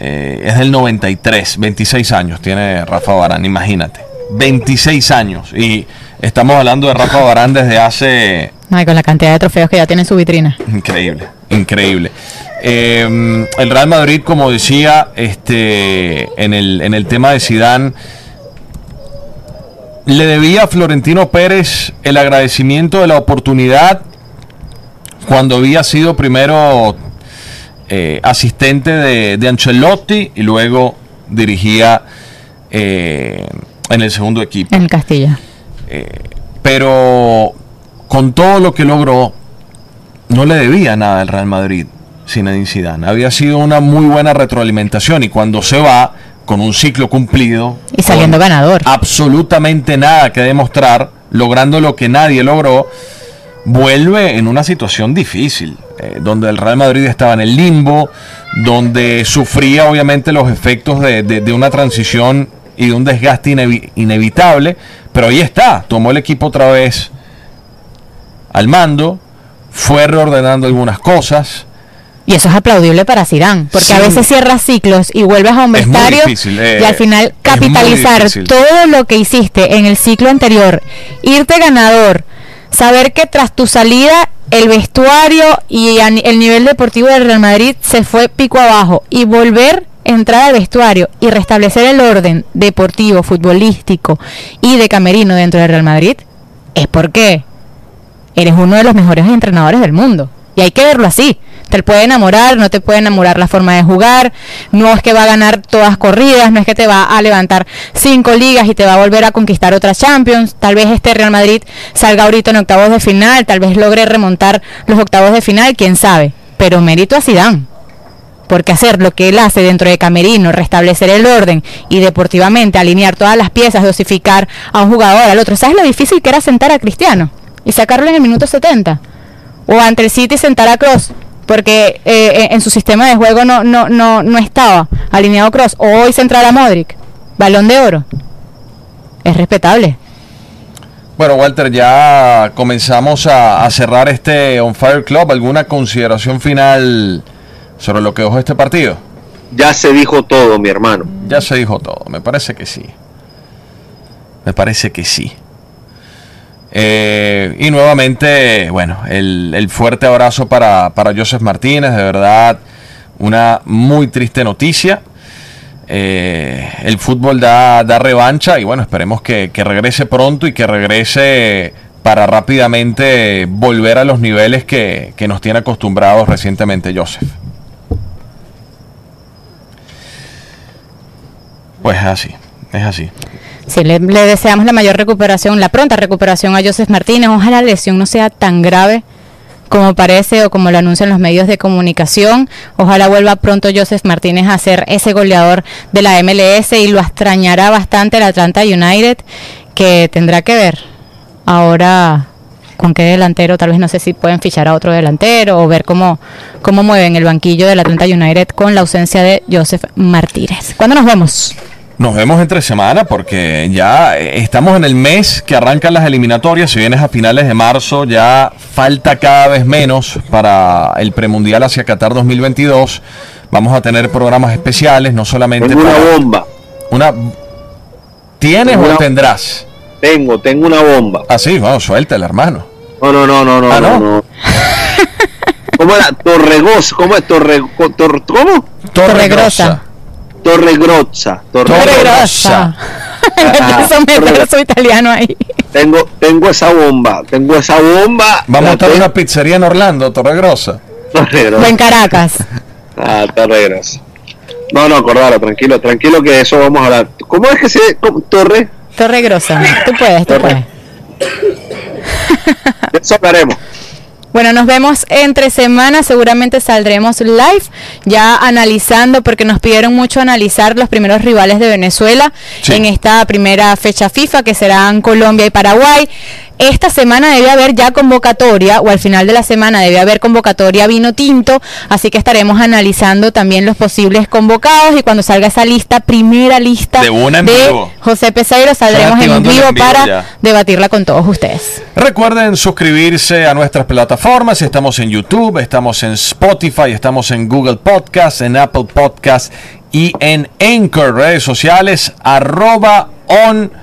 Eh, es del 93, 26 años tiene Rafa Barán, imagínate. 26 años. Y estamos hablando de Rafa Barán desde hace... Ay, con la cantidad de trofeos que ya tiene en su vitrina. Increíble, increíble. Eh, el Real Madrid, como decía, este, en, el, en el tema de Sidán, le debía a Florentino Pérez el agradecimiento de la oportunidad cuando había sido primero eh, asistente de, de, Ancelotti y luego dirigía eh, en el segundo equipo. En Castilla. Eh, pero con todo lo que logró, no le debía nada al Real Madrid, Zinedine Zidane. Había sido una muy buena retroalimentación y cuando se va con un ciclo cumplido y saliendo ganador, absolutamente nada que demostrar, logrando lo que nadie logró, vuelve en una situación difícil eh, donde el Real Madrid estaba en el limbo, donde sufría obviamente los efectos de, de, de una transición y de un desgaste inevi inevitable, pero ahí está, tomó el equipo otra vez al mando, fue reordenando algunas cosas. Y eso es aplaudible para Zidane, porque sí. a veces cierras ciclos y vuelves a un vestuario eh, y al final capitalizar todo lo que hiciste en el ciclo anterior, irte ganador, saber que tras tu salida el vestuario y el nivel deportivo del Real Madrid se fue pico abajo. Y volver a entrar al vestuario y restablecer el orden deportivo, futbolístico y de camerino dentro del Real Madrid es porque eres uno de los mejores entrenadores del mundo. Y hay que verlo así te puede enamorar, no te puede enamorar la forma de jugar, no es que va a ganar todas corridas, no es que te va a levantar cinco ligas y te va a volver a conquistar otras Champions, tal vez este Real Madrid salga ahorita en octavos de final, tal vez logre remontar los octavos de final, quién sabe, pero mérito a Zidane. Porque hacer lo que él hace dentro de Camerino, restablecer el orden y deportivamente alinear todas las piezas, dosificar a un jugador al otro. ¿Sabes lo difícil que era sentar a Cristiano y sacarlo en el minuto 70? O ante el City sentar a Cross porque eh, en su sistema de juego no, no, no, no estaba alineado Cross. Hoy central a Modric, balón de oro. Es respetable. Bueno, Walter, ya comenzamos a, a cerrar este On Fire Club. ¿Alguna consideración final sobre lo que dejó este partido? Ya se dijo todo, mi hermano. Ya se dijo todo, me parece que sí. Me parece que sí. Eh, y nuevamente, bueno, el, el fuerte abrazo para, para Joseph Martínez, de verdad, una muy triste noticia. Eh, el fútbol da, da, revancha y bueno, esperemos que, que, regrese pronto y que regrese para rápidamente volver a los niveles que, que nos tiene acostumbrados recientemente Joseph. Pues es así, es así. Sí, le, deseamos la mayor recuperación, la pronta recuperación a Joseph Martínez. Ojalá la lesión no sea tan grave como parece o como lo anuncian los medios de comunicación. Ojalá vuelva pronto Joseph Martínez a ser ese goleador de la MLS y lo extrañará bastante el Atlanta United, que tendrá que ver ahora con qué delantero, tal vez no sé si pueden fichar a otro delantero o ver cómo, cómo mueven el banquillo del Atlanta United con la ausencia de Joseph Martínez. ¿Cuándo nos vemos? Nos vemos entre semana porque ya estamos en el mes que arrancan las eliminatorias. Si vienes a finales de marzo, ya falta cada vez menos para el premundial hacia Qatar 2022. Vamos a tener programas especiales, no solamente tengo para una bomba. Una ¿Tienes Tengo o una- tendrás? Tengo, tengo una bomba. Ah, sí, vamos, suéltala, hermano. No, no, no, no, no, Ah, no, ¿no? no. ¿Cómo era? Torregoz, ¿cómo es? Torre, tor- ¿Cómo? Torregrosa. Torre Torregrosa. Empiezo a meter su italiano ahí. Tengo, tengo esa bomba, tengo esa bomba. Vamos a estar en una pizzería en Orlando, Torregrosa. Torregrosa. O en Caracas. Ah, Torregrosa. No, no, acordalo, tranquilo, tranquilo que de eso vamos a hablar. ¿Cómo es que se cómo- Torre? Torre Grosa. Tú puedes, tú Torre. puedes. De eso hablaremos. Bueno, nos vemos entre semanas, seguramente saldremos live ya analizando, porque nos pidieron mucho analizar los primeros rivales de Venezuela Sí. en esta primera fecha FIFA, que serán Colombia y Paraguay. Esta semana debe haber ya convocatoria, o al final de la semana debe haber convocatoria vino tinto, así que estaremos analizando también los posibles convocados y cuando salga esa lista, primera lista De una en vivo. José Peseiro, saldremos en vivo en vivo para ya. debatirla con todos ustedes. Recuerden suscribirse a nuestras plataformas. Estamos en YouTube, estamos en Spotify, estamos en Google Podcast, en Apple Podcast y en Anchor, redes sociales, arroba on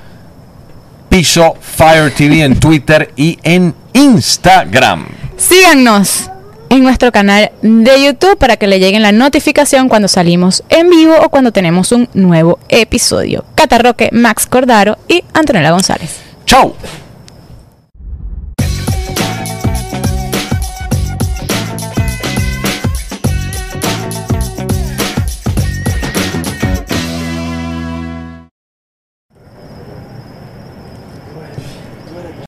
piso Fire TV en Twitter y en Instagram. Síganos en nuestro canal de YouTube para que le lleguen la notificación cuando salimos en vivo o cuando tenemos un nuevo episodio. Cata Roque, Max Cordaro y Antonella González. Chau.